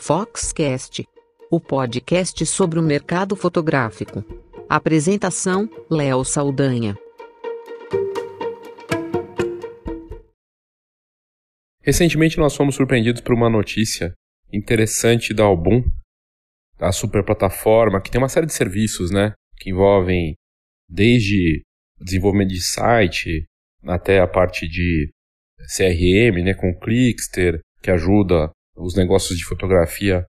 Foxcast, o podcast sobre o mercado fotográfico. Apresentação: Léo Saldanha. Recentemente nós fomos surpreendidos por uma notícia interessante da Album, a super plataforma que tem uma série de serviços, né, que envolvem desde desenvolvimento de site até a parte de CRM, né, com Clickster, que ajuda os negócios de fotografia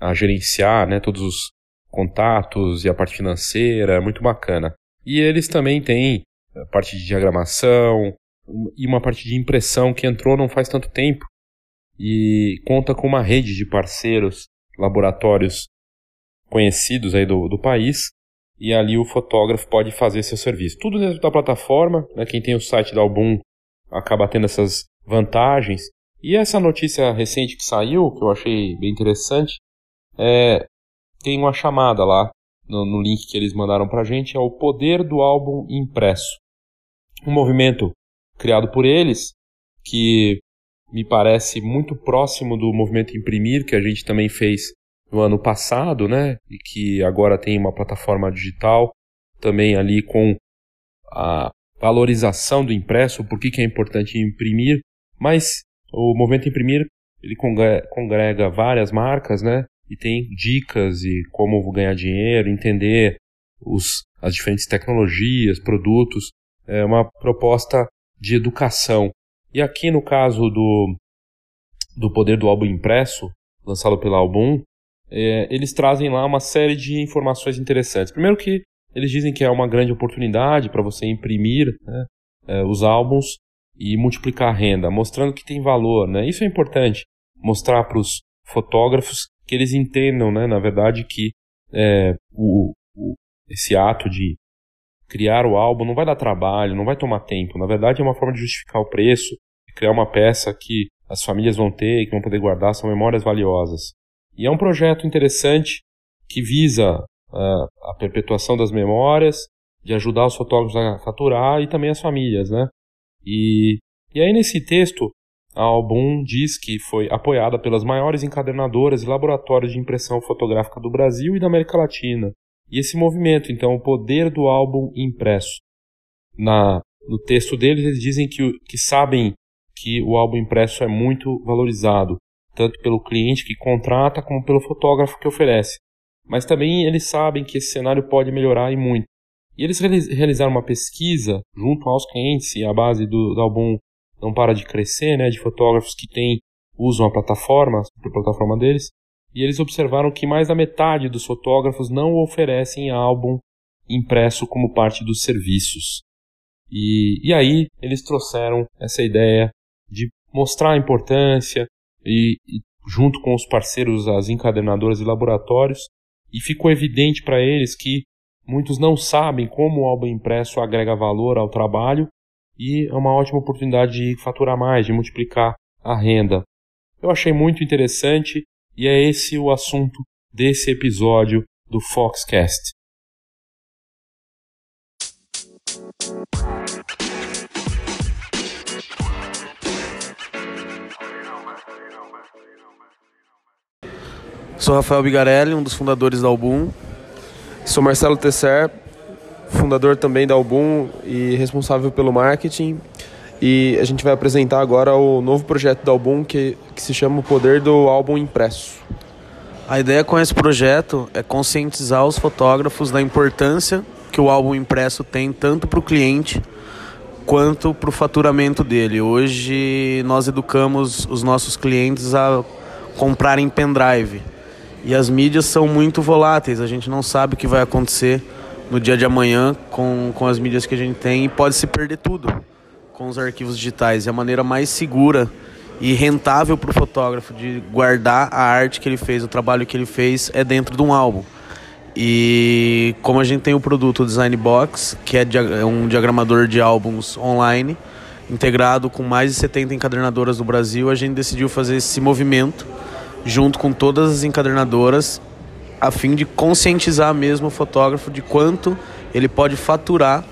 a gerenciar, né, todos os contatos e a parte financeira, é muito bacana. E eles também têm a parte de diagramação e uma parte de impressão que entrou não faz tanto tempo e conta com uma rede de parceiros, laboratórios conhecidos aí do, do país e ali o fotógrafo pode fazer seu serviço. Tudo dentro da plataforma, né? quem tem o site da Album acaba tendo essas vantagens. E essa notícia recente que saiu, que eu achei bem interessante, é, tem uma chamada lá no, no link que eles mandaram para a gente, é o Poder do Álbum Impresso. Um movimento criado por eles, que me parece muito próximo do movimento Imprimir, que a gente também fez no ano passado, né? E que agora tem uma plataforma digital também ali com a valorização do impresso, por que, que é importante imprimir, mas o movimento imprimir ele congrega várias marcas, né? E tem dicas e como ganhar dinheiro, entender os, as diferentes tecnologias, produtos. É uma proposta de educação. E aqui no caso do, do poder do álbum impresso, lançado pela Album, é, eles trazem lá uma série de informações interessantes. Primeiro que eles dizem que é uma grande oportunidade para você imprimir né, é, os álbuns e multiplicar a renda, mostrando que tem valor. Né? Isso é importante, mostrar para os fotógrafos que eles entendam, né, na verdade, que é, o, o, esse ato de criar o álbum não vai dar trabalho, não vai tomar tempo. Na verdade, é uma forma de justificar o preço, criar uma peça que as famílias vão ter e que vão poder guardar, são memórias valiosas. E é um projeto interessante que visa uh, a perpetuação das memórias, de ajudar os fotógrafos a faturar e também as famílias, né? E, e aí nesse texto, a Album diz que foi apoiada pelas maiores encadernadoras e laboratórios de impressão fotográfica do Brasil e da América Latina. E esse movimento, então, o poder do álbum impresso. Na, no texto deles, eles dizem que, que sabem que o álbum impresso é muito valorizado tanto pelo cliente que contrata como pelo fotógrafo que oferece. Mas também eles sabem que esse cenário pode melhorar e muito. E eles realizaram uma pesquisa junto aos clientes e a base do, do álbum não para de crescer, né, de fotógrafos que têm usam a plataforma, a plataforma deles, e eles observaram que mais da metade dos fotógrafos não oferecem álbum impresso como parte dos serviços. E, e aí eles trouxeram essa ideia de mostrar a importância e, e junto com os parceiros, as encadernadoras e laboratórios, e ficou evidente para eles que muitos não sabem como o álbum impresso agrega valor ao trabalho e é uma ótima oportunidade de faturar mais, de multiplicar a renda. Eu achei muito interessante e é esse o assunto desse episódio do Foxcast. Sou Rafael Bigarelli, um dos fundadores da Album. Sou Marcelo Tesser, fundador também da Album e responsável pelo marketing. E a gente vai apresentar agora o novo projeto da Album que, que se chama O Poder do Álbum Impresso. A ideia com esse projeto é conscientizar os fotógrafos da importância que o álbum impresso tem tanto para o cliente quanto para o faturamento dele. Hoje nós educamos os nossos clientes a comprarem pendrive e as mídias são muito voláteis, a gente não sabe o que vai acontecer no dia de amanhã com, com as mídias que a gente tem e pode se perder tudo com os arquivos digitais. E a maneira mais segura e rentável para o fotógrafo de guardar a arte que ele fez, o trabalho que ele fez, é dentro de um álbum. E como a gente tem o produto Design Box, que é, é um diagramador de álbuns online, integrado com mais de 70 encadernadoras do Brasil, a gente decidiu fazer esse movimento junto com todas as encadernadoras, a fim de conscientizar mesmo o fotógrafo de quanto ele pode faturar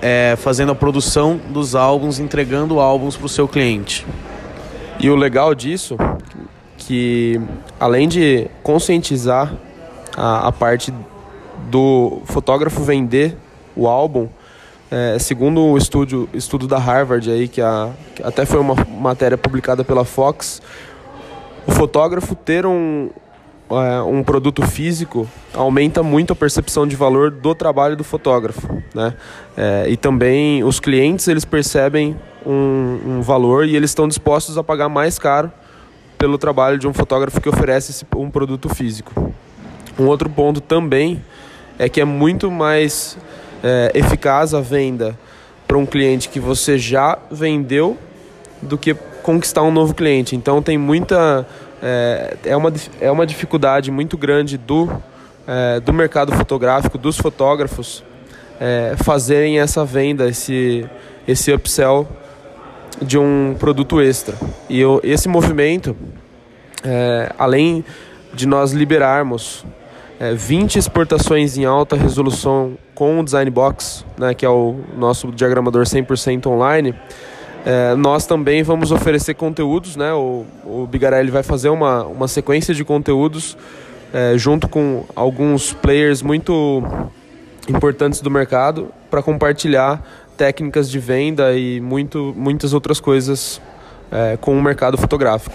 é, fazendo a produção dos álbuns, entregando álbuns para o seu cliente. E o legal disso que além de conscientizar a, a parte do fotógrafo vender o álbum, é, segundo o estudo, estudo da Harvard aí, que, a, que até foi uma matéria publicada pela Fox, o fotógrafo ter um, é, um produto físico aumenta muito a percepção de valor do trabalho do fotógrafo, né? É, e também os clientes eles percebem um, um, valor e eles estão dispostos a pagar mais caro pelo trabalho de um fotógrafo que oferece um produto físico. Um outro ponto também é que é muito mais é, eficaz a venda para um cliente que você já vendeu do que conquistar um novo cliente. Então tem muita é, é, uma, é uma dificuldade muito grande do, é, do mercado fotográfico, dos fotógrafos, é, fazerem essa venda, esse, esse upsell de um produto extra. E eu, esse movimento, é, além de nós liberarmos é, 20 exportações em alta resolução com o Design Box, né, que é o nosso diagramador 100% online, é, nós também vamos oferecer conteúdos, né? O, o Bigarelli vai fazer uma, uma sequência de conteúdos é, junto com alguns players muito importantes do mercado para compartilhar técnicas de venda e muito, muitas outras coisas é, com o mercado fotográfico.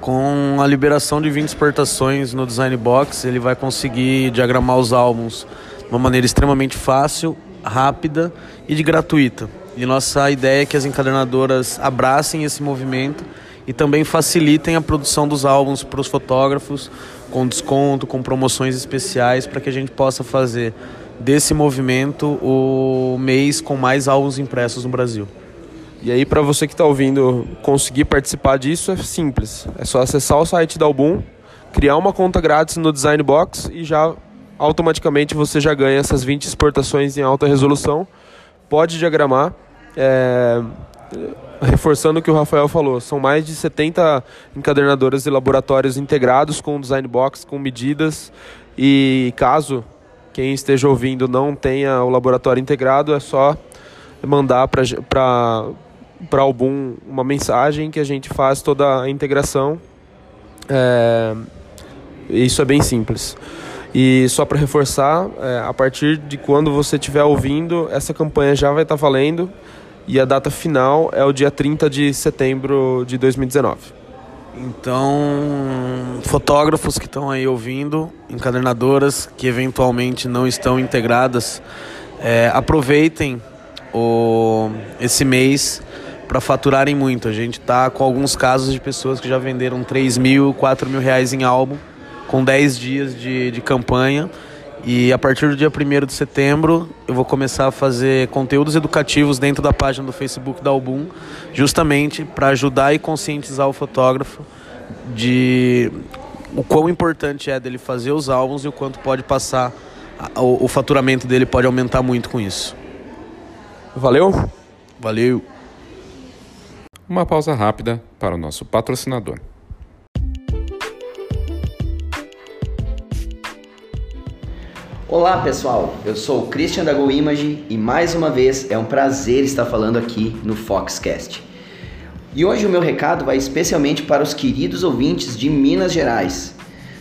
Com a liberação de 20 exportações no Design Box, ele vai conseguir diagramar os álbuns de uma maneira extremamente fácil, rápida e de gratuita. E nossa ideia é que as encadernadoras abracem esse movimento e também facilitem a produção dos álbuns para os fotógrafos, com desconto, com promoções especiais, para que a gente possa fazer desse movimento o mês com mais álbuns impressos no Brasil. E aí, para você que está ouvindo conseguir participar disso, é simples. É só acessar o site da Album, criar uma conta grátis no Design Box e já automaticamente você já ganha essas 20 exportações em alta resolução pode diagramar. É, reforçando o que o Rafael falou, são mais de 70 encadernadoras e laboratórios integrados com Design Box, com medidas. E caso quem esteja ouvindo não tenha o laboratório integrado, é só mandar para para algum uma mensagem que a gente faz toda a integração. É, isso é bem simples. E só para reforçar, é, a partir de quando você estiver ouvindo, essa campanha já vai estar tá valendo e a data final é o dia 30 de setembro de 2019. Então, fotógrafos que estão aí ouvindo, encadernadoras que eventualmente não estão integradas, é, aproveitem o, esse mês para faturarem muito. A gente está com alguns casos de pessoas que já venderam 3 mil, 4 mil reais em álbum com 10 dias de, de campanha. E a partir do dia 1 de setembro eu vou começar a fazer conteúdos educativos dentro da página do Facebook da Album, justamente para ajudar e conscientizar o fotógrafo de o quão importante é dele fazer os álbuns e o quanto pode passar, o, o faturamento dele pode aumentar muito com isso. Valeu? Valeu. Uma pausa rápida para o nosso patrocinador. Olá pessoal, eu sou o Christian da GoImage e mais uma vez é um prazer estar falando aqui no Foxcast. E hoje o meu recado vai especialmente para os queridos ouvintes de Minas Gerais.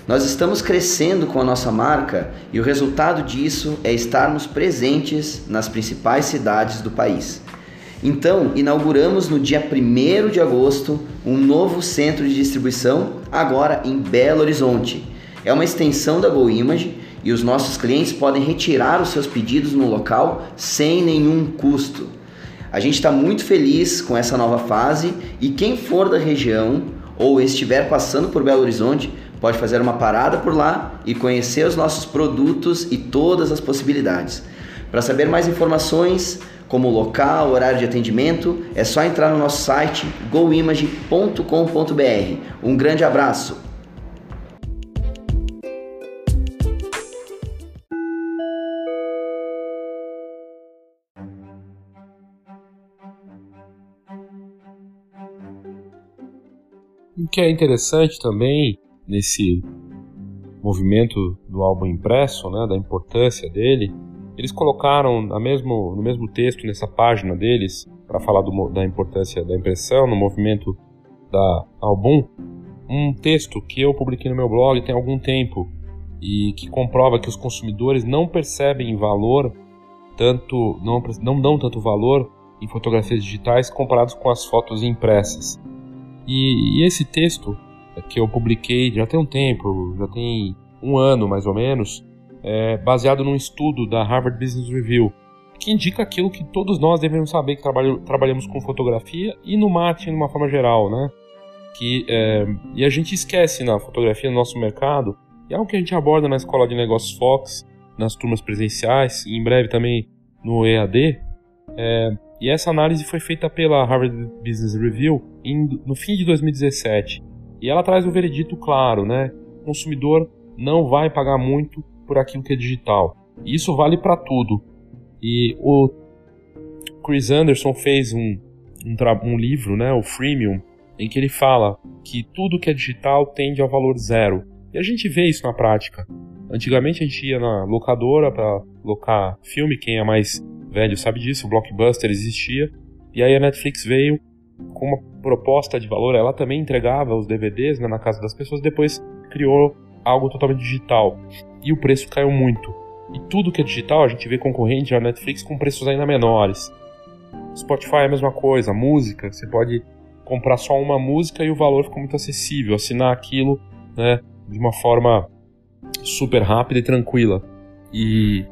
Nós estamos crescendo com a nossa marca e o resultado disso é estarmos presentes nas principais cidades do país. Então, inauguramos no dia 1 de agosto um novo centro de distribuição, agora em Belo Horizonte. É uma extensão da GoImage e os nossos clientes podem retirar os seus pedidos no local sem nenhum custo. A gente está muito feliz com essa nova fase e quem for da região ou estiver passando por Belo Horizonte pode fazer uma parada por lá e conhecer os nossos produtos e todas as possibilidades. Para saber mais informações, como local, horário de atendimento, é só entrar no nosso site goimage.com.br. Um grande abraço! O que é interessante também nesse movimento do álbum impresso, né, da importância dele, eles colocaram mesmo, no mesmo texto, nessa página deles, para falar do, da importância da impressão no movimento da álbum, um texto que eu publiquei no meu blog tem algum tempo e que comprova que os consumidores não percebem valor tanto não, não dão tanto valor em fotografias digitais comparados com as fotos impressas. E, e esse texto que eu publiquei já tem um tempo, já tem um ano mais ou menos, é baseado num estudo da Harvard Business Review, que indica aquilo que todos nós devemos saber que trabalhamos com fotografia e no marketing de uma forma geral, né? Que, é, e a gente esquece na fotografia no nosso mercado, e é algo que a gente aborda na Escola de Negócios Fox, nas turmas presenciais, e em breve também no EAD. É, e essa análise foi feita pela Harvard Business Review em, no fim de 2017. E ela traz um veredito claro, né? O consumidor não vai pagar muito por aquilo que é digital. E isso vale para tudo. E o Chris Anderson fez um, um, um, livro, né, o Freemium, em que ele fala que tudo que é digital tende ao valor zero. E a gente vê isso na prática. Antigamente a gente ia na locadora para locar filme, quem é mais velho sabe disso, o Blockbuster existia. E aí a Netflix veio com uma proposta de valor, ela também entregava os DVDs né, na casa das pessoas, depois criou algo totalmente digital. E o preço caiu muito. E tudo que é digital, a gente vê concorrente à Netflix com preços ainda menores. Spotify é a mesma coisa, música, você pode comprar só uma música e o valor fica muito acessível, assinar aquilo né, de uma forma super rápida e tranquila. E,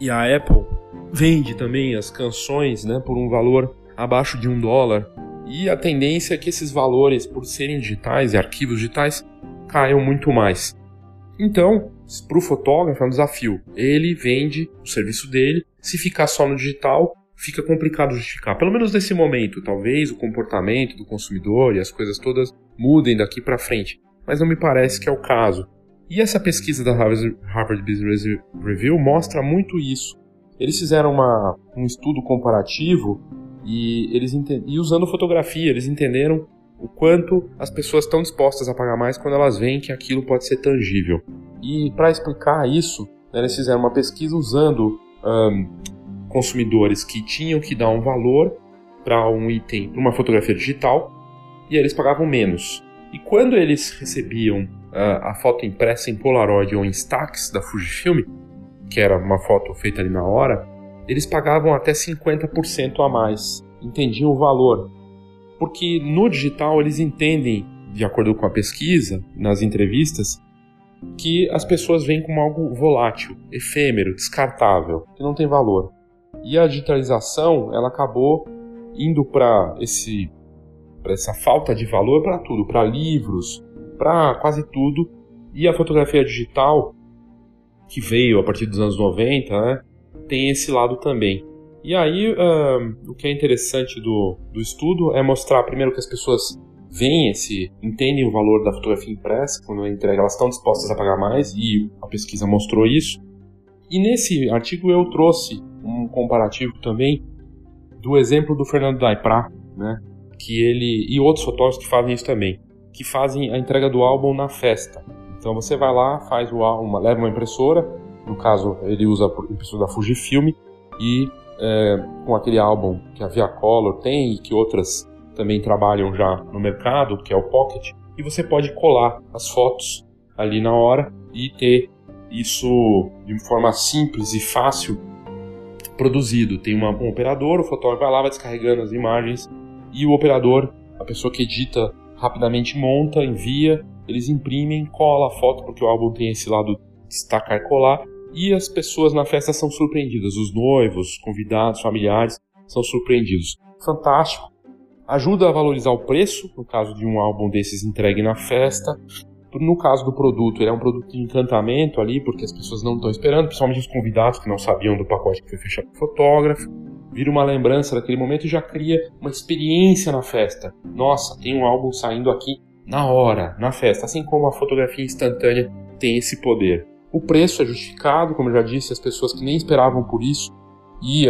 e a Apple vende também as canções né, por um valor abaixo de um dólar. E a tendência é que esses valores, por serem digitais e arquivos digitais, caiam muito mais. Então, para o fotógrafo é um desafio. Ele vende o serviço dele. Se ficar só no digital, fica complicado justificar. Pelo menos nesse momento. Talvez o comportamento do consumidor e as coisas todas mudem daqui para frente. Mas não me parece que é o caso. E essa pesquisa da Harvard Business Review mostra muito isso. Eles fizeram uma, um estudo comparativo e eles e usando fotografia, eles entenderam o quanto as pessoas estão dispostas a pagar mais quando elas veem que aquilo pode ser tangível. E para explicar isso, né, eles fizeram uma pesquisa usando um, consumidores que tinham que dar um valor para um item, uma fotografia digital, e eles pagavam menos. E quando eles recebiam uh, a foto impressa em Polaroid ou em Stax da Fujifilm, que era uma foto feita ali na hora, eles pagavam até 50% a mais, entendiam o valor porque no digital eles entendem, de acordo com a pesquisa, nas entrevistas, que as pessoas veem como algo volátil, efêmero, descartável, que não tem valor. E a digitalização, ela acabou indo para esse para essa falta de valor para tudo, para livros, para quase tudo. E a fotografia digital, que veio a partir dos anos 90, né, tem esse lado também. E aí, o que é interessante do, do estudo é mostrar, primeiro, que as pessoas veem esse, entendem o valor da fotografia impressa, quando é entrega, elas estão dispostas a pagar mais, e a pesquisa mostrou isso. E nesse artigo eu trouxe um comparativo também do exemplo do Fernando Daipra, né, que ele e outros fotógrafos que fazem isso também, que fazem a entrega do álbum na festa. Então você vai lá, faz o álbum, leva uma impressora, no caso ele usa a impressora da Fujifilm e é, com aquele álbum que a Via Color tem e que outras também trabalham já no mercado, que é o Pocket, e você pode colar as fotos ali na hora e ter isso de forma simples e fácil produzido. Tem uma, um operador, o fotógrafo vai lá, vai descarregando as imagens e o operador, a pessoa que edita, rapidamente monta, envia, eles imprimem, cola a foto, porque o álbum tem esse lado destacar e colar, e as pessoas na festa são surpreendidas, os noivos, os convidados, familiares são surpreendidos. Fantástico. Ajuda a valorizar o preço, no caso de um álbum desses entregue na festa. No caso do produto, ele é um produto de encantamento ali, porque as pessoas não estão esperando, principalmente os convidados que não sabiam do pacote que foi fechado com o fotógrafo. Vira uma lembrança daquele momento e já cria uma experiência na festa. Nossa, tem um álbum saindo aqui na hora, na festa. Assim como a fotografia instantânea tem esse poder. O preço é justificado, como eu já disse, as pessoas que nem esperavam por isso, e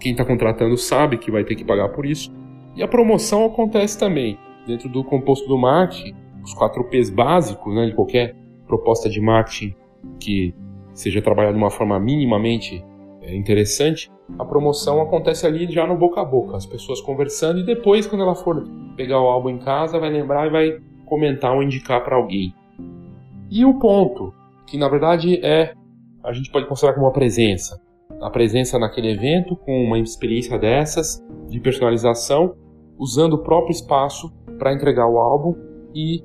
quem está contratando sabe que vai ter que pagar por isso. E a promoção acontece também. Dentro do composto do marketing, os 4 P's básicos né, de qualquer proposta de marketing que seja trabalhada de uma forma minimamente é, interessante, a promoção acontece ali já no boca a boca, as pessoas conversando e depois, quando ela for pegar o álbum em casa, vai lembrar e vai comentar ou indicar para alguém. E o ponto, que na verdade é a gente pode considerar como uma presença. A presença naquele evento com uma experiência dessas de personalização, usando o próprio espaço para entregar o álbum e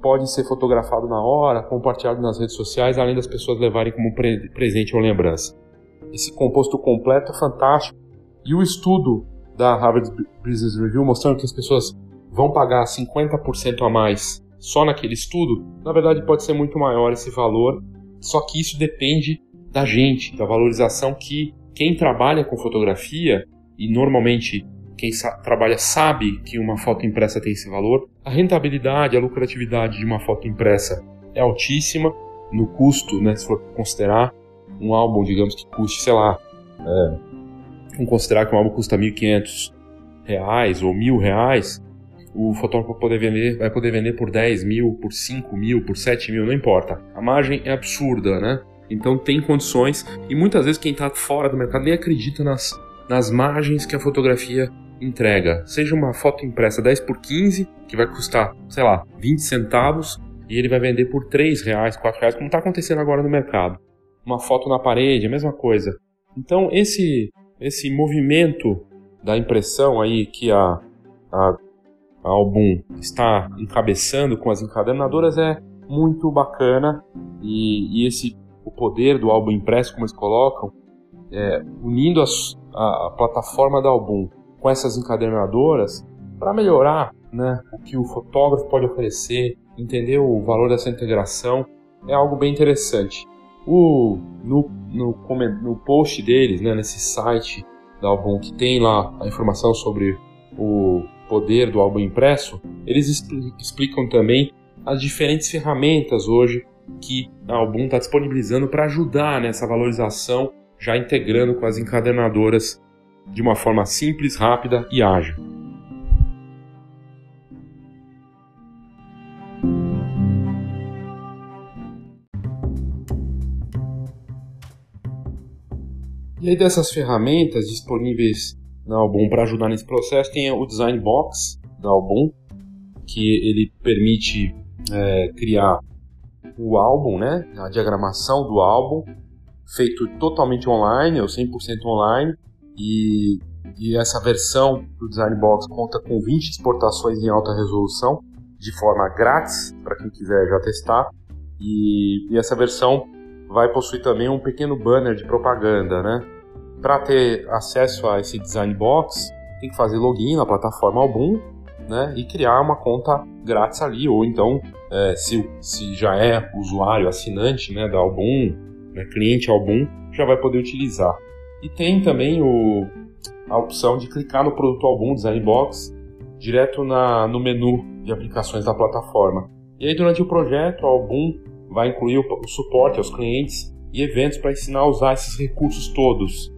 pode ser fotografado na hora, compartilhado nas redes sociais, além das pessoas levarem como pre presente ou lembrança. Esse composto completo é fantástico. E o estudo da Harvard Business Review mostrando que as pessoas vão pagar 50% a mais só naquele estudo, na verdade pode ser muito maior esse valor, só que isso depende da gente, da valorização que quem trabalha com fotografia, e normalmente quem sa trabalha sabe que uma foto impressa tem esse valor, a rentabilidade, a lucratividade de uma foto impressa é altíssima no custo, né, se for considerar um álbum, digamos que custe, sei lá, é, vamos considerar que um álbum custa 1.500 reais ou mil reais, o fotógrafo poder vender, vai poder vender por 10 mil, por 5 mil, por 7 mil, não importa. A margem é absurda, né? Então tem condições e muitas vezes quem está fora do mercado nem acredita nas, nas margens que a fotografia entrega. Seja uma foto impressa 10 por 15, que vai custar, sei lá, 20 centavos, e ele vai vender por 3 reais, 4 reais, como está acontecendo agora no mercado. Uma foto na parede, a mesma coisa. Então esse, esse movimento da impressão aí que a, a álbum está encabeçando com as encadernadoras é muito bacana e, e esse o poder do álbum impresso como eles colocam é, unindo as, a, a, plataforma da álbum com essas encadernadoras para melhorar né, o que o fotógrafo pode oferecer entender o valor dessa integração é algo bem interessante o, no, no, no post deles né, nesse site da álbum que tem lá a informação sobre o poder do álbum impresso, eles explicam também as diferentes ferramentas hoje que a Album está disponibilizando para ajudar nessa valorização, já integrando com as encadernadoras de uma forma simples, rápida e ágil. E aí dessas ferramentas disponíveis na Album para ajudar nesse processo tem o Design Box da Album, que ele permite é, criar o álbum, né, a diagramação do álbum, feito totalmente online, ou 100% online, e, e essa versão do Design Box conta com 20 exportações em alta resolução, de forma grátis, para quem quiser já testar, e, e essa versão vai possuir também um pequeno banner de propaganda, né, para ter acesso a esse design box, tem que fazer login na plataforma Album, né, e criar uma conta grátis ali, ou então, é, se, se já é usuário assinante, né, da Album, né, cliente Album, já vai poder utilizar. E tem também o, a opção de clicar no produto Album Design Box direto na, no menu de aplicações da plataforma. E aí, durante o projeto, a Album vai incluir o, o suporte aos clientes e eventos para ensinar a usar esses recursos todos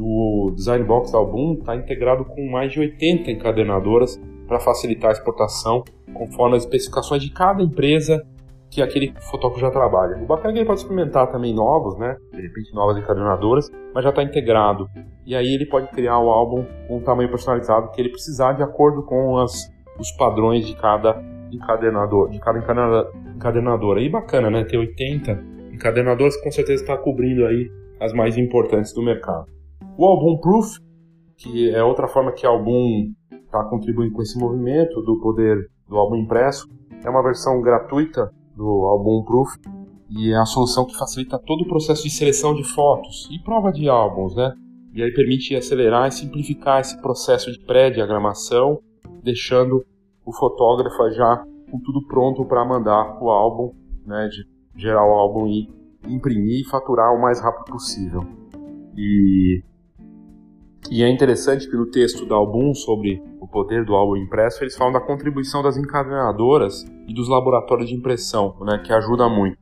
o Design Box da Album está integrado com mais de 80 encadernadoras para facilitar a exportação conforme as especificações de cada empresa que aquele fotógrafo já trabalha. O bacana é que ele pode experimentar também novos, né? De repente novas encadernadoras, mas já está integrado. E aí ele pode criar o álbum com um tamanho personalizado que ele precisar de acordo com as, os padrões de cada encadernador, de cada encadernadora. E bacana, né? Ter 80 encadernadoras com certeza está cobrindo aí as mais importantes do mercado. O Album Proof, que é outra forma que o Album está contribuindo com esse movimento do poder do álbum impresso, é uma versão gratuita do Album Proof e é a solução que facilita todo o processo de seleção de fotos e prova de álbuns, né? E aí permite acelerar e simplificar esse processo de pré-diagramação, deixando o fotógrafo já com tudo pronto para mandar o álbum, né, de gerar o álbum e imprimir e faturar o mais rápido possível. E e é interessante que no texto da Album sobre o poder do álbum impresso, eles falam da contribuição das encadernadoras e dos laboratórios de impressão, né, que ajuda muito.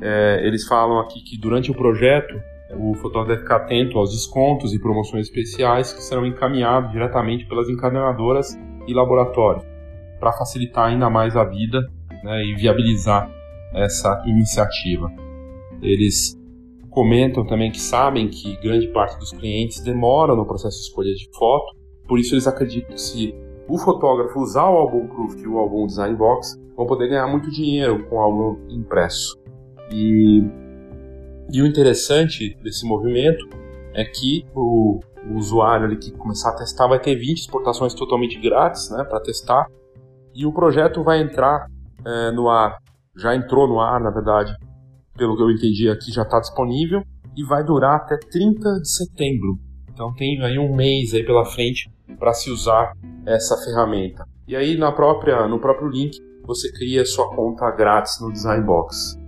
É, eles falam aqui que durante o projeto, o fotógrafo deve ficar atento aos descontos e promoções especiais que serão encaminhados diretamente pelas encadernadoras e laboratórios, para facilitar ainda mais a vida né, e viabilizar essa iniciativa. Eles comentam também que sabem que grande parte dos clientes demoram no processo de escolha de foto, por isso eles acreditam que se o fotógrafo usar o álbum Proof e o álbum Design Box, vão poder ganhar muito dinheiro com o álbum impresso. E, e o interessante desse movimento é que o, o usuário ali que começar a testar vai ter 20 exportações totalmente grátis né, para testar. E o projeto vai entrar é, no ar, já entrou no ar, na verdade, pelo que eu entendi aqui, já está disponível e vai durar até 30 de setembro. Então tem aí um mês aí pela frente para se usar essa ferramenta. E aí na própria, no próprio link você cria sua conta grátis no Design Box.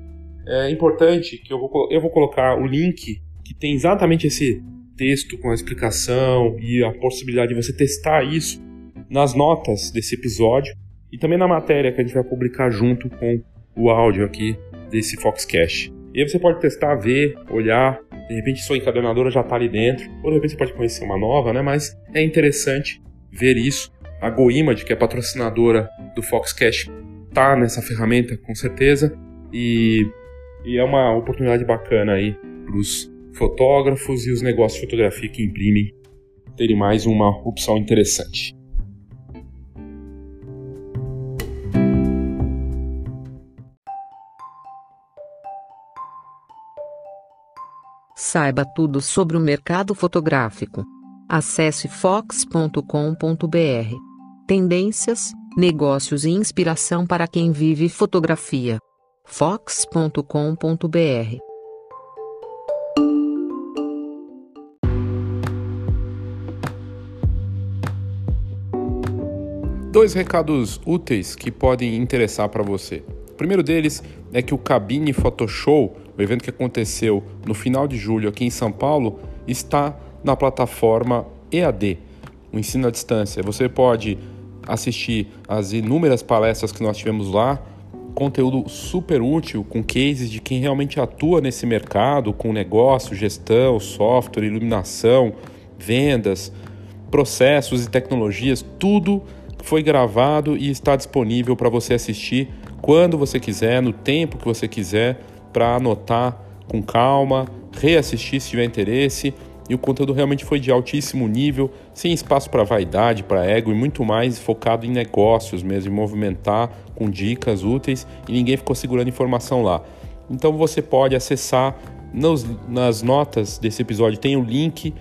É importante que eu vou, eu vou colocar o link que tem exatamente esse texto com a explicação e a possibilidade de você testar isso nas notas desse episódio e também na matéria que a gente vai publicar junto com o áudio aqui desse Foxcast. E aí você pode testar, ver, olhar, de repente sua encadernadora já está ali dentro, ou de repente você pode conhecer uma nova, né? Mas é interessante ver isso. A GoImage, que é patrocinadora do Foxcast, tá nessa ferramenta com certeza e, e é uma oportunidade bacana aí para os fotógrafos e os negócios de fotografia que imprimem terem mais uma opção interessante. Saiba tudo sobre o mercado fotográfico. Acesse fox.com.br. Tendências, negócios e inspiração para quem vive fotografia. fox.com.br. Dois recados úteis que podem interessar para você. O primeiro deles é que o Cabine Photoshow o evento que aconteceu no final de julho aqui em São Paulo está na plataforma EAD, o ensino à distância. Você pode assistir as inúmeras palestras que nós tivemos lá, conteúdo super útil com cases de quem realmente atua nesse mercado, com negócio, gestão, software, iluminação, vendas, processos e tecnologias, tudo foi gravado e está disponível para você assistir quando você quiser, no tempo que você quiser para anotar com calma, reassistir se tiver interesse. E o conteúdo realmente foi de altíssimo nível, sem espaço para vaidade, para ego e muito mais focado em negócios mesmo, em movimentar com dicas úteis e ninguém ficou segurando informação lá. Então você pode acessar nos, nas notas desse episódio, tem o link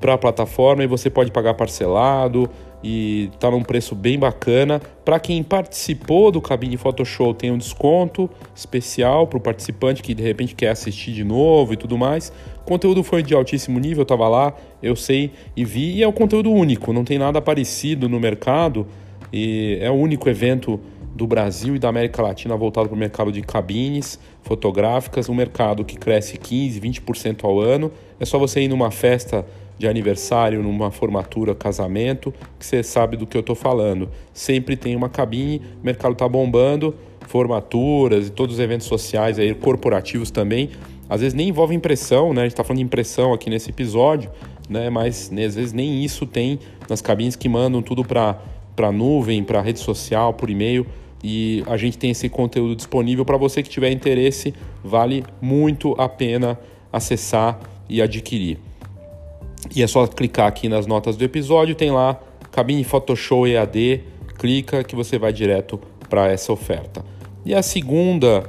para a plataforma e você pode pagar parcelado, e está num preço bem bacana. Para quem participou do Cabine Photoshop, tem um desconto especial para o participante que de repente quer assistir de novo e tudo mais. O conteúdo foi de altíssimo nível, eu estava lá, eu sei e vi, e é um conteúdo único, não tem nada parecido no mercado. E é o único evento do Brasil e da América Latina voltado para o mercado de cabines fotográficas, um mercado que cresce 15, 20% ao ano. É só você ir numa festa de aniversário, numa formatura, casamento, que você sabe do que eu estou falando. Sempre tem uma cabine, o mercado está bombando, formaturas e todos os eventos sociais aí, corporativos também. Às vezes nem envolve impressão, né? A gente está falando de impressão aqui nesse episódio, né? Mas né, às vezes nem isso tem nas cabines que mandam tudo para para nuvem, para rede social, por e-mail e a gente tem esse conteúdo disponível para você que tiver interesse, vale muito a pena acessar e adquirir. E é só clicar aqui nas notas do episódio, tem lá cabine Photoshop EAD, clica que você vai direto para essa oferta. E a segunda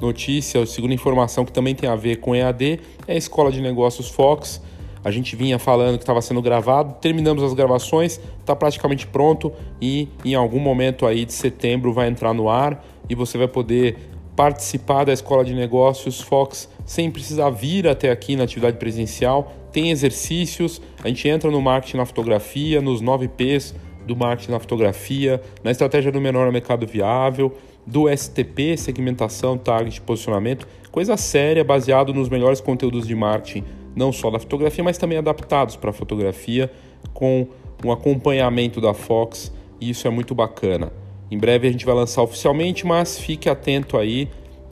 notícia, a segunda informação que também tem a ver com EAD é a Escola de Negócios Fox. A gente vinha falando que estava sendo gravado, terminamos as gravações, está praticamente pronto e em algum momento aí de setembro vai entrar no ar e você vai poder participar da Escola de Negócios Fox sem precisar vir até aqui na atividade presencial tem exercícios, a gente entra no marketing na fotografia, nos 9 P's do marketing na fotografia, na estratégia do menor mercado viável, do STP, segmentação, target, posicionamento, coisa séria, baseado nos melhores conteúdos de marketing, não só da fotografia, mas também adaptados para a fotografia, com um acompanhamento da Fox, e isso é muito bacana. Em breve a gente vai lançar oficialmente, mas fique atento aí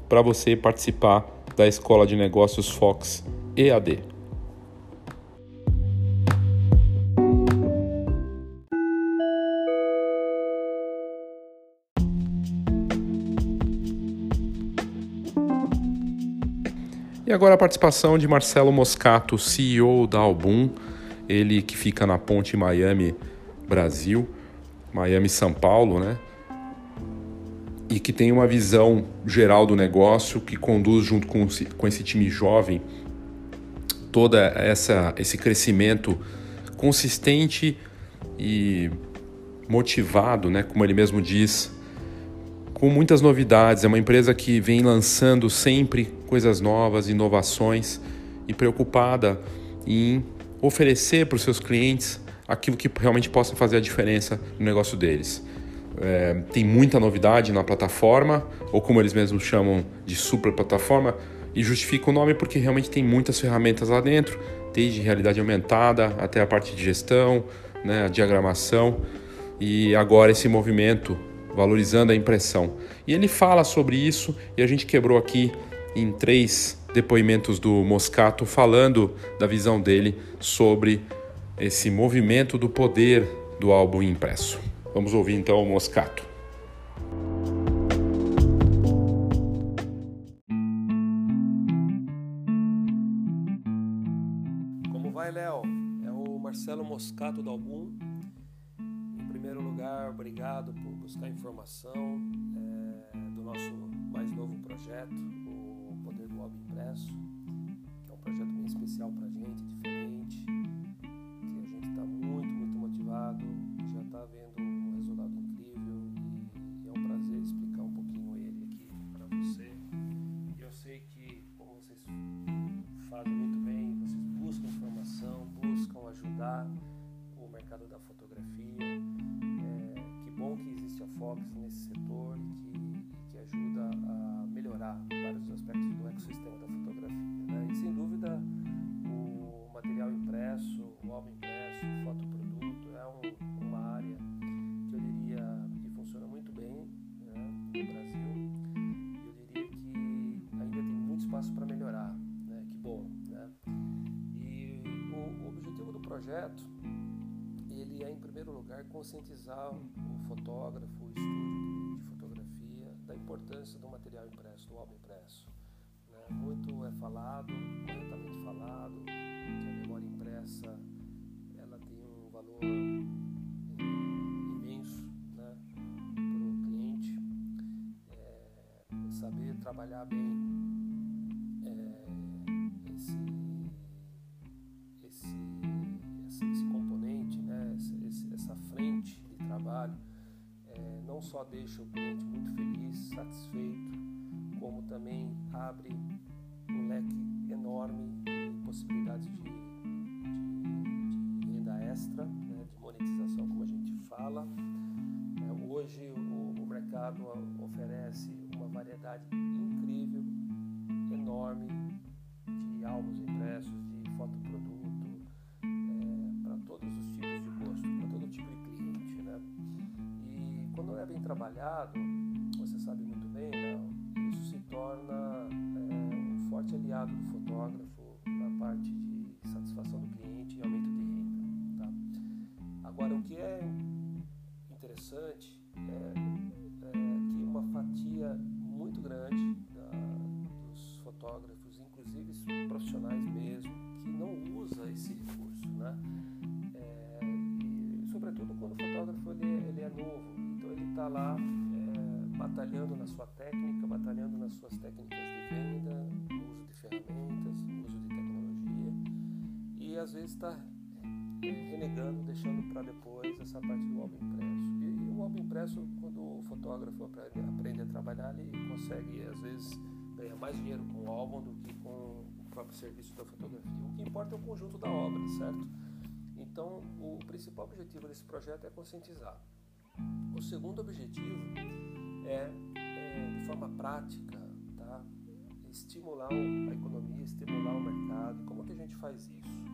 para você participar da Escola de Negócios Fox EAD. E agora a participação de Marcelo Moscato, CEO da Album, ele que fica na Ponte Miami, Brasil. Miami São Paulo, né? E que tem uma visão geral do negócio, que conduz junto com, com esse time jovem toda essa esse crescimento consistente e motivado, né, como ele mesmo diz, com muitas novidades. É uma empresa que vem lançando sempre coisas novas, inovações e preocupada em oferecer para os seus clientes aquilo que realmente possa fazer a diferença no negócio deles. É, tem muita novidade na plataforma, ou como eles mesmos chamam de super plataforma, e justifica o nome porque realmente tem muitas ferramentas lá dentro, desde realidade aumentada até a parte de gestão, né, a diagramação e agora esse movimento valorizando a impressão. E ele fala sobre isso e a gente quebrou aqui em três depoimentos do Moscato falando da visão dele sobre esse movimento do poder do álbum impresso. Vamos ouvir então o Moscato. Como vai, Léo? É o Marcelo Moscato do Album. Primeiro lugar, obrigado por buscar informação é, do nosso mais novo projeto, o Poder do Álbum Impresso, que é um projeto bem especial para a gente, diferente já está vendo um resultado incrível e, é um prazer explicar um pouquinho ele aqui para você. E eu sei que, como vocês fazem muito bem, vocês buscam informação, buscam ajudar o mercado da fotografia. É, que que Fox nesse setor e que, que ajuda a melhorar vários aspectos do ecossistema da fotografia. Né? E sem dúvida, o material impresso, o álbum impresso, foto espaço para melhorar, né? Que bom, né? E o, o objetivo do projeto ele é em primeiro lugar conscientizar impresso, do álbum impresso. Né? Muito é falado, corretamente falado, que a memória impressa ela tem um valor imenso né, para o cliente. É, saber trabalhar bem que é interessante é, é que uma fatia muito grande da, dos fotógrafos, inclusive profissionais mesmo, que não usa esse recurso, né? É, e, sobretudo quando o fotógrafo ele, ele é novo, está lá é, batalhando na sua técnica, batalhando nas suas técnicas de venda, no uso de ferramentas, no uso de tecnologia. E às vezes está é, renegando, deixando para depois quando o fotógrafo aprende, aprende a trabalhar, ele consegue às vezes ganhar mais dinheiro com o álbum do que com o próprio serviço da fotografia. O que importa é o conjunto da obra, certo? Então, o principal objetivo desse projeto é conscientizar o segundo objetivo é, é de forma prática, tá? estimular a economia, estimular o mercado. Como que a gente faz isso?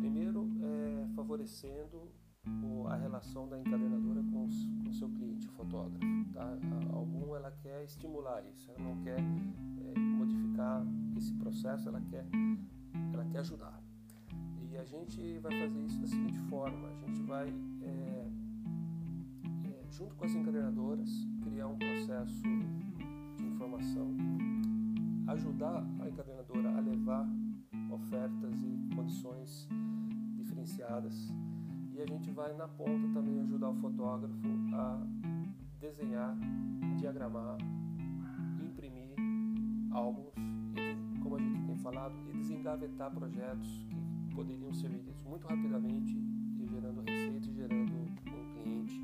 Primeiro, é, favorecendo a relação da encadernadora com o seu cliente, o fotógrafo. Tá? Algum ela quer estimular isso, ela não quer é, modificar esse processo, ela quer, ela quer ajudar. E a gente vai fazer isso da seguinte forma: a gente vai é, junto com as encadernadoras, criar um processo de informação, ajudar a encadernadora a levar ofertas e condições diferenciadas e a gente vai na ponta também ajudar o fotógrafo a desenhar, diagramar, imprimir álbuns, e, como a gente tem falado, e desengavetar projetos que poderiam ser vendidos muito rapidamente, gerando receita e gerando um cliente.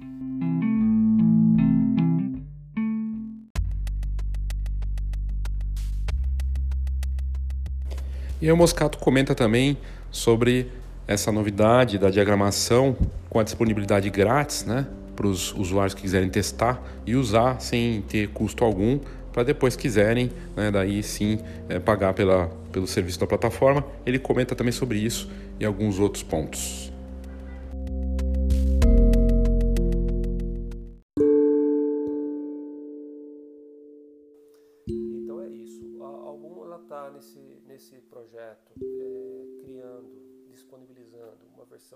E o Moscato comenta também sobre essa novidade da diagramação com a disponibilidade grátis, né, para os usuários que quiserem testar e usar sem ter custo algum, para depois quiserem, né, daí sim é, pagar pela, pelo serviço da plataforma. Ele comenta também sobre isso e alguns outros pontos.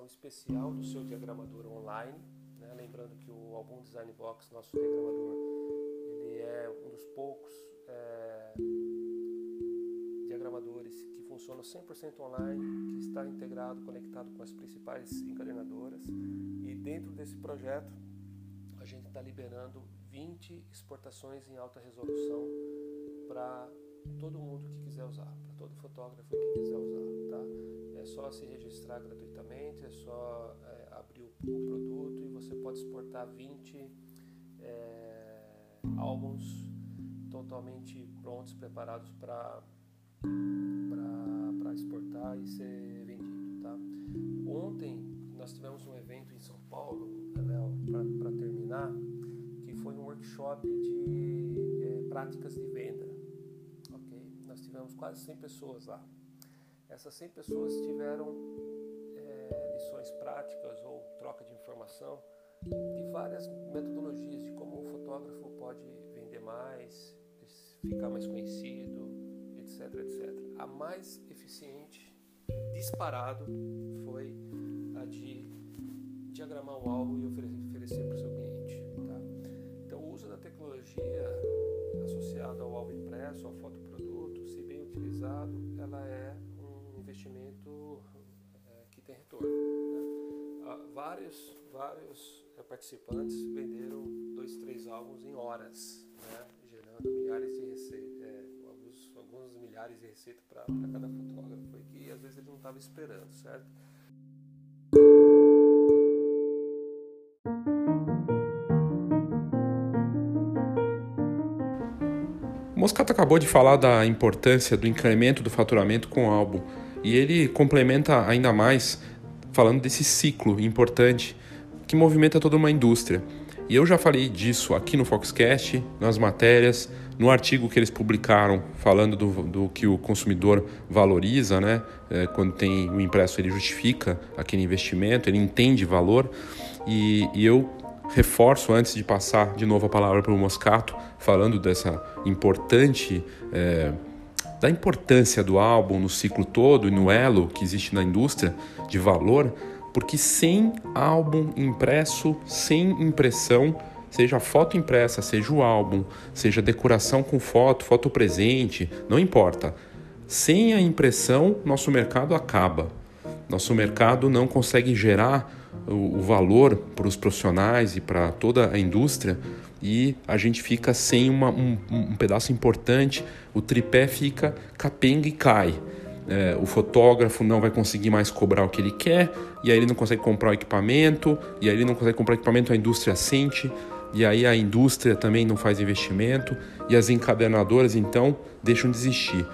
Especial do seu diagramador online. Né? Lembrando que o Album Design Box, nosso diagramador, ele é um dos poucos é, diagramadores que funciona 100% online, que está integrado, conectado com as principais encadernadoras. E dentro desse projeto, a gente está liberando 20 exportações em alta resolução para todo mundo que quiser usar, todo fotógrafo que quiser usar, tá? É só se registrar gratuitamente, é só é, abrir o, o, produto e você pode exportar 20 é, álbuns totalmente prontos, preparados para para exportar e ser vendido, tá? Ontem nós tivemos um evento em São Paulo, para terminar, que foi um workshop de é, práticas de venda, tivemos quase 100 pessoas lá. Essas 100 pessoas tiveram é, lições práticas ou troca de informação de várias metodologias de como o fotógrafo pode vender mais, ficar mais conhecido, etc, etc. A mais eficiente, disparado, foi a de diagramar um álbum e oferecer para o seu cliente. Tá? Então, o uso da tecnologia associada ao álbum impresso, fotoproduto, se ela é investimento é, que tem retorno. Né? Ah, vários, vários é, participantes venderam dois, três álbuns em horas, né? gerando milhares de receita, é, alguns, alguns milhares de receita para cada fotógrafo que às vezes ele não estava esperando, certo? Moscato acabou de falar da importância do incremento do faturamento com o álbum. E ele complementa ainda mais falando desse ciclo importante que movimenta toda uma indústria. E eu já falei disso aqui no Foxcast, nas matérias, no artigo que eles publicaram falando do, do que o consumidor valoriza, né? É, quando tem o impresso, ele justifica aquele investimento, ele entende valor. E, e eu reforço, antes de passar de novo a palavra para o Moscato, falando dessa importante. É, da importância do álbum no ciclo todo e no elo que existe na indústria de valor, porque sem álbum impresso, sem impressão, seja foto impressa, seja o álbum, seja decoração com foto, foto presente, não importa. Sem a impressão, nosso mercado acaba. Nosso mercado não consegue gerar o, valor para os profissionais e para toda a indústria e a gente fica sem uma, um, um pedaço importante, o tripé fica capenga e cai. É, o fotógrafo não vai conseguir mais cobrar o que ele quer, e aí ele não consegue comprar o equipamento, e aí ele não consegue comprar equipamento, a indústria sente, e aí a indústria também não faz investimento, e as encadernadoras então deixam de existir.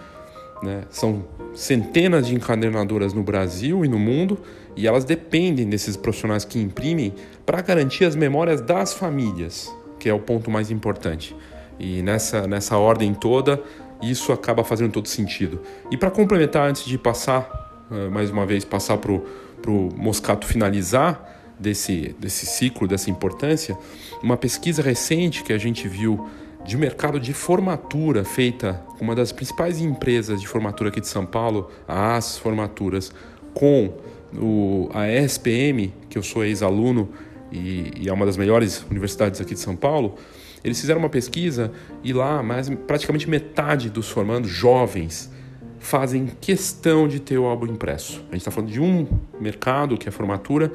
Né? São centenas de encadernadoras no Brasil e no mundo, e elas dependem desses profissionais que imprimem para garantir as memórias das famílias que é o ponto mais importante. E nessa, nessa ordem toda, isso acaba fazendo todo sentido. E para complementar, antes de passar, eh, mais uma vez, passar para o Moscato finalizar desse, desse ciclo, dessa importância, uma pesquisa recente que a gente viu de mercado de formatura feita com uma das principais empresas de formatura aqui de São Paulo, As Formaturas, com o, a ESPM, que eu sou ex-aluno e, e é uma das melhores universidades aqui de São Paulo, eles fizeram uma pesquisa e lá mais, praticamente metade dos formandos jovens fazem questão de ter o álbum impresso. A gente está falando de um mercado que é a formatura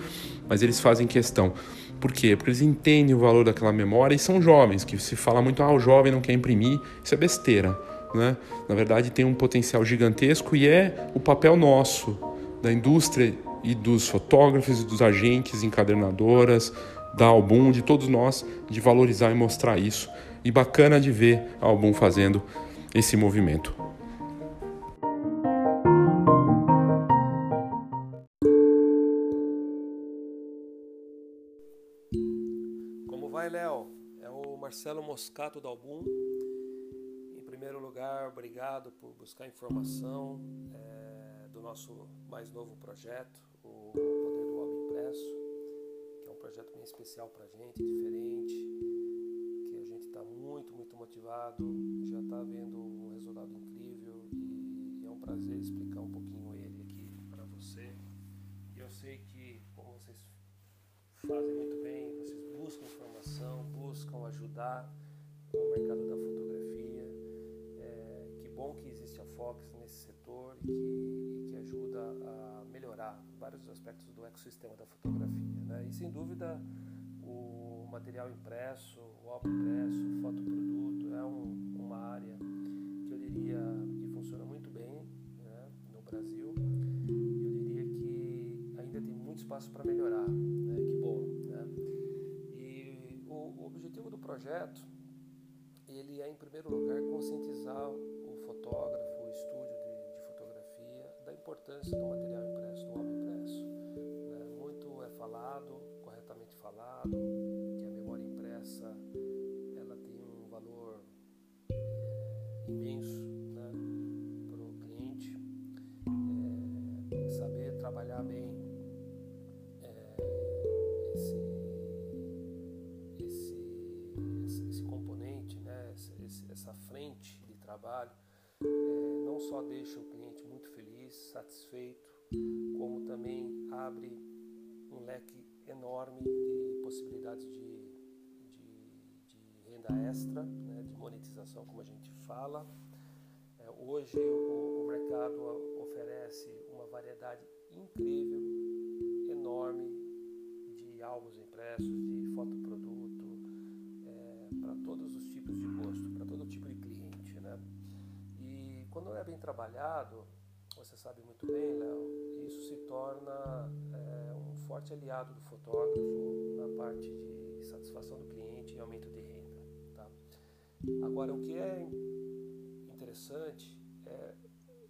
mas eles fazem questão. Por quê? Porque eles entendem o valor daquela memória e são jovens, que se fala muito, ah, o jovem não quer imprimir, isso é besteira. Né? Na verdade, tem um potencial gigantesco e é o papel nosso, da indústria e dos fotógrafos e dos agentes, encadernadoras, da Album, de todos nós, de valorizar e mostrar isso. E bacana de ver a Album fazendo esse movimento. Como vai, Léo? É o Marcelo Moscato da Album. Primeiro lugar, obrigado por buscar informação é, do nosso mais novo projeto, o Poder do Álbum Impresso, que é um projeto bem especial para a gente, diferente, que a gente está muito, muito motivado, já está vendo um resultado incrível e, e é um prazer explicar um pouquinho ele aqui para você. E eu sei que, como vocês fazem muito bem, vocês buscam informação, buscam ajudar o mercado da fotografia. Bom que existe a Fox nesse setor e que, e que ajuda a melhorar vários aspectos do ecossistema da fotografia. Né? E sem dúvida, o material impresso, o álbum impresso, o fotoproduto é um, uma área que eu diria que funciona muito bem né, no Brasil. Eu diria que ainda tem muito espaço para melhorar. Né? Que bom. Né? E o, o objetivo do projeto ele é, em primeiro lugar, conscientizar o fotógrafo, estúdio de, de fotografia, da importância do material impresso, do álbum impresso. Né? Muito é falado, corretamente falado, abre um leque enorme de possibilidades de, de, de renda extra, né, de monetização, como a gente fala. É, hoje o, o mercado oferece uma variedade incrível, enorme de álbuns impressos, de fotoproduto, para todos os tipos de gosto, para todo tipo de cliente. Né? E quando é bem trabalhado, você sabe muito bem, Léo, isso se torna é, um forte aliado do fotógrafo na parte de satisfação do cliente e aumento de renda. Tá? Agora, o que é interessante é,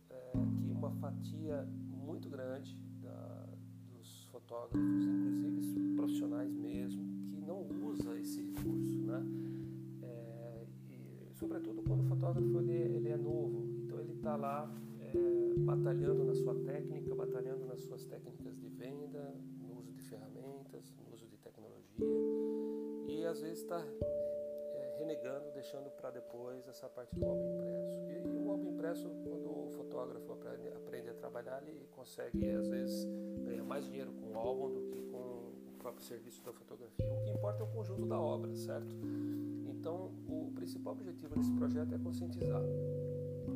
é que uma fatia muito grande da, dos fotógrafos, inclusive profissionais mesmo, que não usa esse recurso, né? É, e sobretudo quando o fotógrafo ele, ele é novo, então ele está lá é, batalhando na sua técnica, batalhando nas suas técnicas de venda, no uso de ferramentas, no uso de tecnologia e às vezes está é, renegando, deixando para depois essa parte do álbum impresso. E, e o álbum impresso, quando o fotógrafo aprende, aprende a trabalhar, ele consegue às vezes ganhar mais dinheiro com o álbum do que com o próprio serviço da fotografia. O que importa é o conjunto da obra, certo? Então, o principal objetivo desse projeto é conscientizar.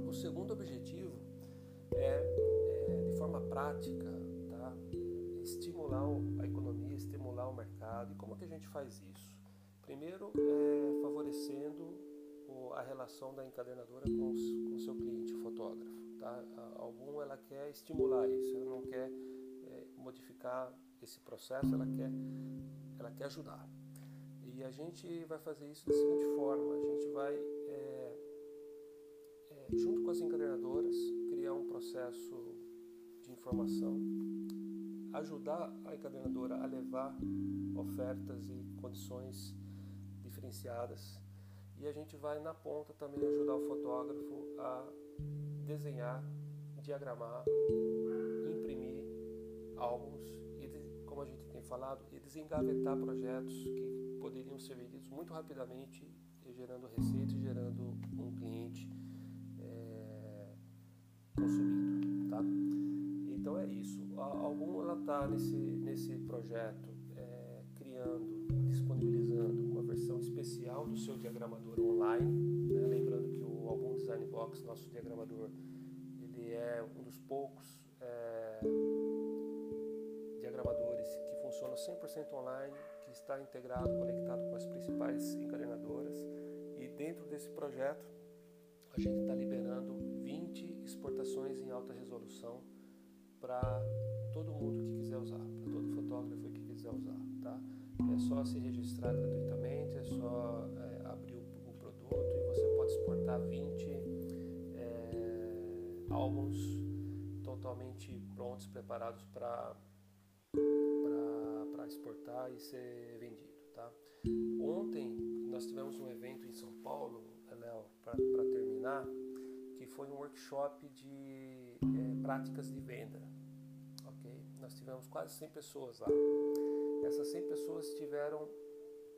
O segundo objetivo é, é de forma prática, tá? estimular a economia, estimular o mercado. E como que a gente faz isso? Primeiro, é, favorecendo o- a relação da encadernadora com o seu cliente, o fotógrafo. Tá? Algum ela quer estimular isso, ela não quer é, modificar esse processo, ela quer, ela quer ajudar. E a gente vai fazer isso da seguinte forma: a gente vai, é, é, junto com as encadernadoras, criar um processo de informação, ajudar a encadernadora a levar ofertas e condições diferenciadas. E a gente vai na ponta também ajudar o fotógrafo a desenhar, diagramar, imprimir álbuns e, como a gente tem falado, e desengavetar projetos que poderiam ser vendidos muito rapidamente, gerando receita gerando um cliente é, consumido, tá? Então é isso. A Algum ela está nesse nesse projeto é, criando, disponibilizando uma versão especial do seu diagramador online. né? Lembrando que o Album Design Box, nosso diagramador, ele é um dos poucos é, diagramadores que funciona 100% online que está integrado, conectado com as principais encadernadoras. E dentro desse projeto, a gente está liberando 20 exportações para todo mundo que quiser usar, para todo fotógrafo que quiser usar, tá? É só se registrar gratuitamente, é só é, abrir o, o, produto e você pode exportar 20 é, álbuns totalmente prontos, preparados para exportar e ser vendido, tá? Ontem nós tivemos um evento em São Paulo, Léo, para terminar, foi um workshop de é, práticas de venda, ok? Nós tivemos quase 100 pessoas lá. Essas 100 pessoas tiveram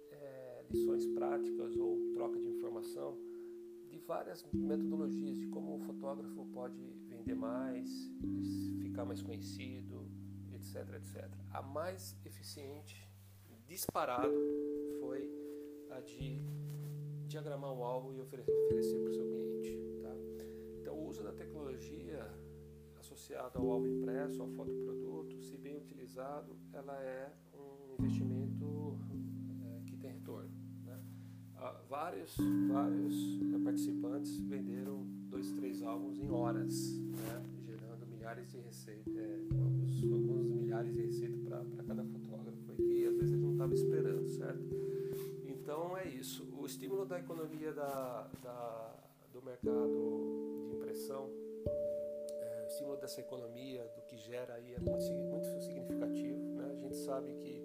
é, lições práticas ou troca de informação de várias metodologias de como o fotógrafo pode vender mais, ficar mais conhecido, etc, etc. A mais eficiente, disparado, foi a de diagramar um álbum e oferecer para o seu cliente. O uso da tecnologia associada ao álbum impresso, ao fotoproduto, se bem utilizado, ela é um investimento é, que tem retorno. Né? Ah, vários, vários participantes venderam dois, três álbuns em horas, né? gerando milhares de receitas, é, alguns, alguns, milhares de receitas para cada fotógrafo, que às vezes ele não estava esperando, certo? Então é isso. O estímulo da economia da, da do mercado de impressão, é, o estímulo dessa economia, do que gera aí é muito, muito significativo. Né? A gente sabe que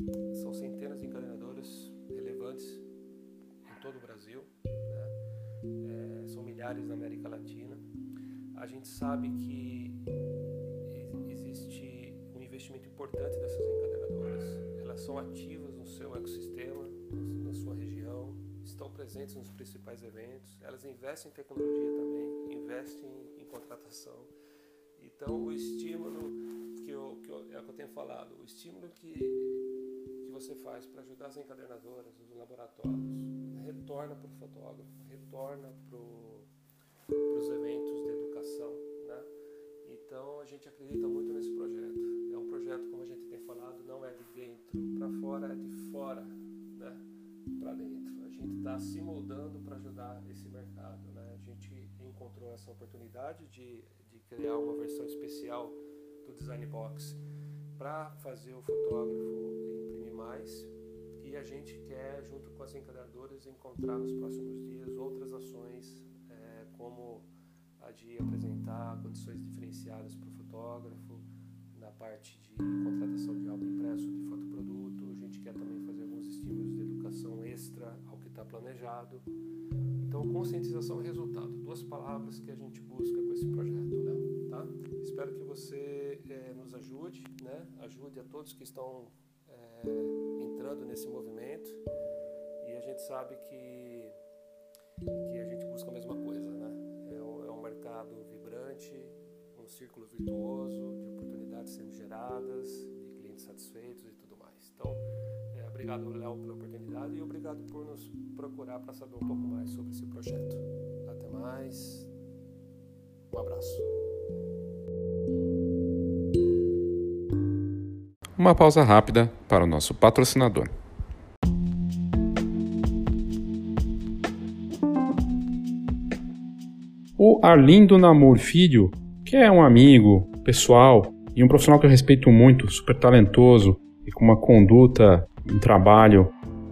é, são centenas de encadenadores relevantes em todo o Brasil, né? é, são milhares na América Latina. A gente sabe que existe um investimento importante dessas encadenadoras. Elas são ativas no seu ecossistema, na sua região, estão presentes nos principais eventos. Elas investem em tecnologia também, investem em contratação. Então, o estímulo que eu, que eu, é o que eu tenho falado, o estímulo que, que você faz para ajudar as encadernadoras, os laboratórios, retorna para o fotógrafo, retorna para os eventos de educação, né? Então a gente acredita muito nesse projeto. É um projeto, como a gente tem falado, não é de dentro para fora, é de fora, né? Para dentro. Gente está se moldando para ajudar esse mercado, né? A gente encontrou essa oportunidade de, de criar uma versão especial do Design Box para fazer o fotógrafo imprimir mais e a gente quer, junto com as encadernadoras, encontrar nos próximos dias outras ações, é, como a de apresentar condições diferenciadas para o fotógrafo, na parte de contratação de álbum impresso, de fotoproduto. A gente quer também fazer alguns estímulos de educação extra está planejado. Então, conscientização e resultado, duas palavras que a gente busca com esse projeto, Léo. Tá? Espero que você é, nos ajude, né? ajude a todos que estão é, entrando nesse movimento. E a gente sabe que, que a gente busca a mesma coisa, né? É um, é um mercado vibrante, um círculo virtuoso de oportunidades sendo geradas, de clientes satisfeitos e tudo mais. Então, é, obrigado, Léo, pela oportunidade e obrigado por nos procurar para saber um pouco mais sobre esse projeto. Até mais. Um abraço. Uma pausa rápida para o nosso patrocinador. O Arlindo Namor Filho, que é um amigo pessoal e um profissional que eu respeito muito, super talentoso e com uma conduta, um trabalho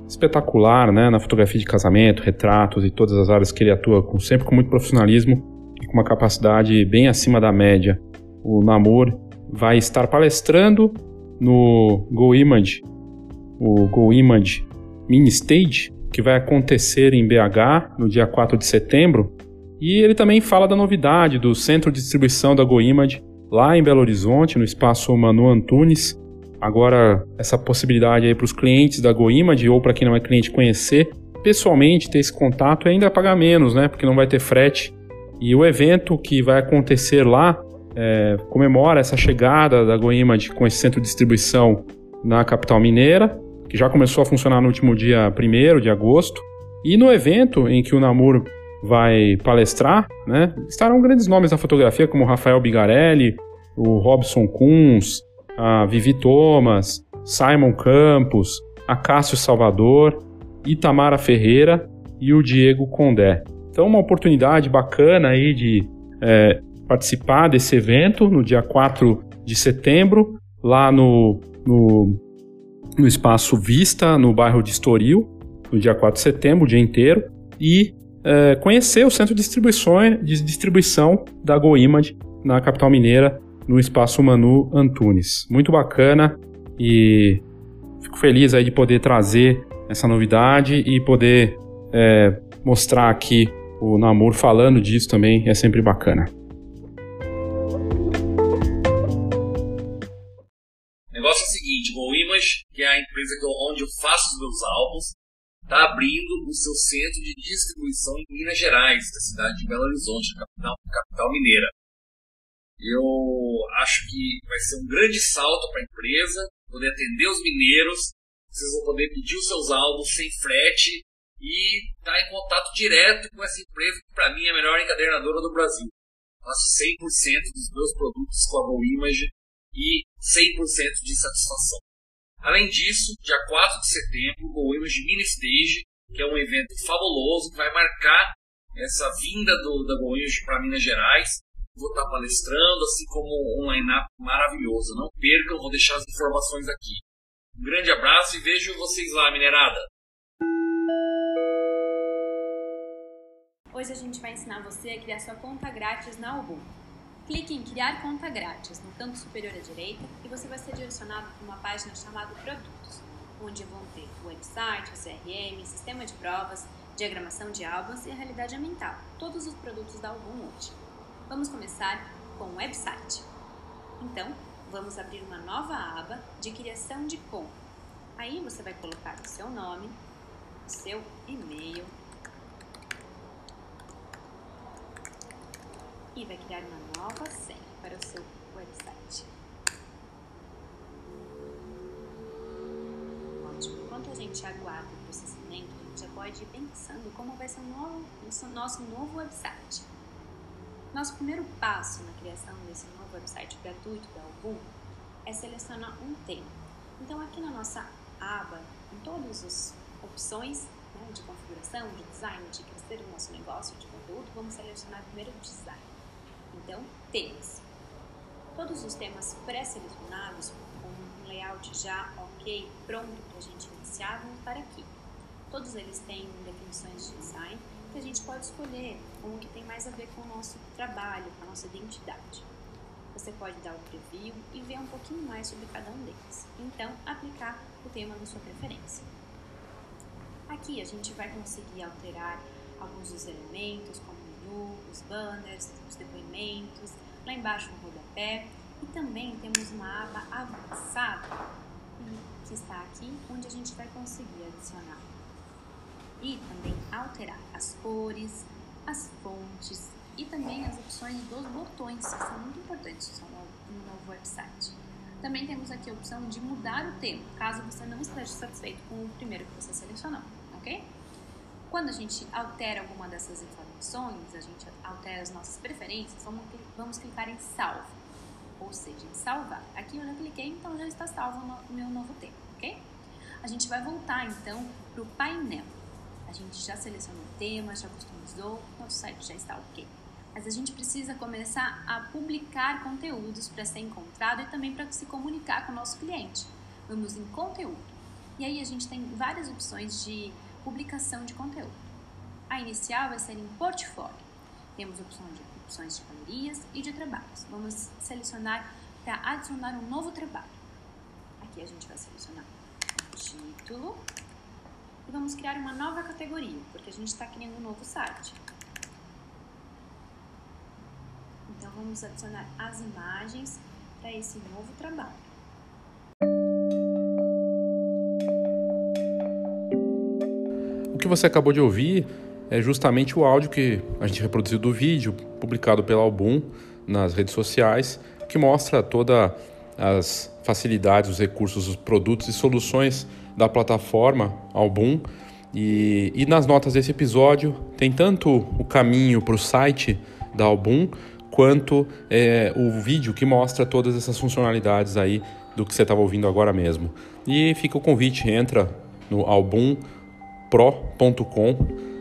espetacular, né, na fotografia de casamento, retratos e todas as áreas que ele atua, com, sempre com muito profissionalismo e com uma capacidade bem acima da média. O Namor vai estar palestrando no Go Image, o Go Image Mini Stage, que vai acontecer em BH no dia 4 de setembro. E ele também fala da novidade do centro de distribuição da Go Image lá em Belo Horizonte, no espaço Manu Antunes. Agora, essa possibilidade aí para os clientes da Go Image ou para quem não é cliente conhecer pessoalmente, ter esse contato e ainda pagar menos, né? Porque não vai ter frete. E o evento que vai acontecer lá é, comemora essa chegada da GoImage com esse centro de distribuição na capital mineira, que já começou a funcionar no último dia 1 de agosto. E no evento em que o Namur vai palestrar, né, estarão grandes nomes da fotografia, como Rafael Bigarelli, o Robson Kunz, a Vivi Thomas, Simon Campos, a Cássio Salvador, Itamara Ferreira e o Diego Condé. Então, uma oportunidade bacana aí de é, participar desse evento no dia 4 de setembro, lá no, no, no Espaço Vista, no bairro de Estoril, no dia 4 de setembro, o dia inteiro, e é, conhecer o centro de distribuição, de distribuição da GoImage na capital mineira, no Espaço Manu Antunes. Muito bacana e fico feliz aí de poder trazer essa novidade e poder é, mostrar aqui o Namor falando disso também é sempre bacana. O negócio é o seguinte, o Image, que é a empresa onde eu faço os meus álbuns, está abrindo o seu centro de distribuição em Minas Gerais, da cidade de Belo Horizonte, capital, capital mineira. Eu acho que vai ser um grande salto para a empresa, poder atender os mineiros, vocês vão poder pedir os seus álbuns sem frete e estar tá em contato direto com essa empresa que para mim é a melhor encadernadora do Brasil. Faço 100% dos meus produtos com a Go Image e 100% de satisfação. Além disso, dia 4 de setembro, o Go Image Mini Stage, que é um evento fabuloso que vai marcar essa vinda do, da Go Image para Minas Gerais. Vou estar tá palestrando, assim como um line-up maravilhoso. Não percam, vou deixar as informações aqui. Um grande abraço e vejo vocês lá, minerada! Hoje a gente vai ensinar você a criar sua conta grátis na Album. Clique em Criar Conta Grátis no canto superior à direita e você vai ser direcionado para uma página chamada Produtos, onde vão ter o website, o CRM, sistema de provas, diagramação de álbuns e a realidade ambiental, todos os produtos da Album hoje. Vamos começar com o website. Então, vamos abrir uma nova aba de criação de conta. Aí você vai colocar o seu nome, o seu e-mail, e vai criar uma nova senha para o seu website. Ótimo. Enquanto a gente aguarda o processamento, a gente já pode ir pensando como vai ser o nosso novo website. Nosso primeiro passo na criação desse novo website gratuito da Album é selecionar um tema. Então, aqui na nossa aba, em todas as opções né, de configuração, de design, de crescer o nosso negócio de conteúdo, vamos selecionar primeiro o design. Então, temas. Todos os temas pré-selecionados, com um layout já ok, pronto para a gente iniciar, vão estar aqui. Todos eles têm definições de design que a gente pode escolher um que tem mais a ver com o nosso trabalho, com a nossa identidade. Você pode dar o preview e ver um pouquinho mais sobre cada um deles. Então, aplicar o tema na sua preferência. Aqui a gente vai conseguir alterar alguns dos elementos, como menu, os banners, os depoimentos, lá embaixo no rodapé e também temos uma aba avançada que está aqui, onde a gente vai conseguir adicionar e também alterar as cores, as fontes e também as opções dos botões, que são muito importantes no novo website. Também temos aqui a opção de mudar o tema, caso você não esteja satisfeito com o primeiro que você selecionou, ok? Quando a gente altera alguma dessas informações, a gente altera as nossas preferências, vamos, vamos clicar em salvo, ou seja, em salvar. Aqui eu já cliquei, então já está salvo o meu novo tema, ok? A gente vai voltar então para o painel. A gente já selecionou o tema, já customizou, nosso site já está ok. Mas a gente precisa começar a publicar conteúdos para ser encontrado e também para se comunicar com o nosso cliente. Vamos em conteúdo. E aí a gente tem várias opções de publicação de conteúdo. A inicial vai ser em portfólio. Temos opções de, opções de galerias e de trabalhos. Vamos selecionar para adicionar um novo trabalho. Aqui a gente vai selecionar título e vamos criar uma nova categoria, porque a gente está criando um novo site. Então vamos adicionar as imagens para esse novo trabalho. que você acabou de ouvir é justamente o áudio que a gente reproduziu do vídeo, publicado pela Album nas redes sociais, que mostra todas as facilidades, os recursos, os produtos e soluções da plataforma Album. E, e nas notas desse episódio tem tanto o caminho para o site da Album, quanto é, o vídeo que mostra todas essas funcionalidades aí do que você estava ouvindo agora mesmo. E fica o convite, entra no albumpro.com,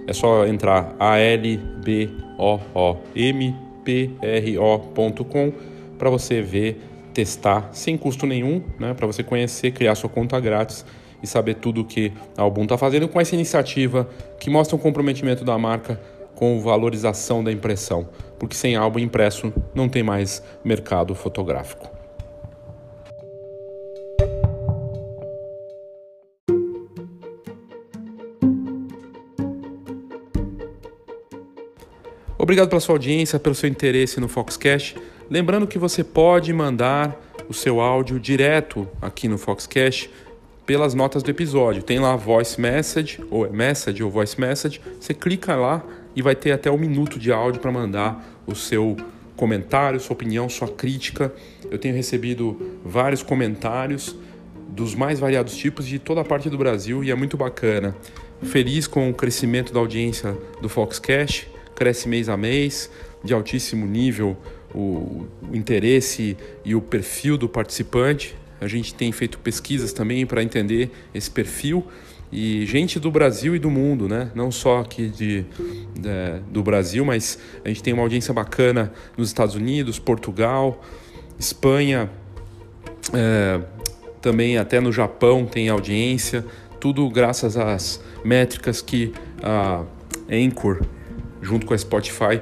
é só entrar a l b o o m p r o.com para você ver, testar sem custo nenhum, né, para você conhecer, criar sua conta grátis e saber tudo o que a Album está fazendo com essa iniciativa que mostra um comprometimento da marca com valorização da impressão, porque sem álbum impresso não tem mais mercado fotográfico. Obrigado pela sua audiência, pelo seu interesse no Foxcast. Lembrando que você pode mandar o seu áudio direto aqui no Foxcast pelas notas do episódio. Tem lá voice message, ou é message ou voice message. Você clica lá e vai ter até um minuto de áudio para mandar o seu comentário, sua opinião, sua crítica. Eu tenho recebido vários comentários dos mais variados tipos de toda a parte do Brasil e é muito bacana. Feliz com o crescimento da audiência do Foxcast, cresce mês a mês, de altíssimo nível o, o interesse e o perfil do participante. A gente tem feito pesquisas também para entender esse perfil e gente do Brasil e do mundo, né? Não só aqui de, de, do Brasil, mas a gente tem uma audiência bacana nos Estados Unidos, Portugal, Espanha, é, também até no Japão tem audiência. Tudo graças às métricas que a Anchor junto com a Spotify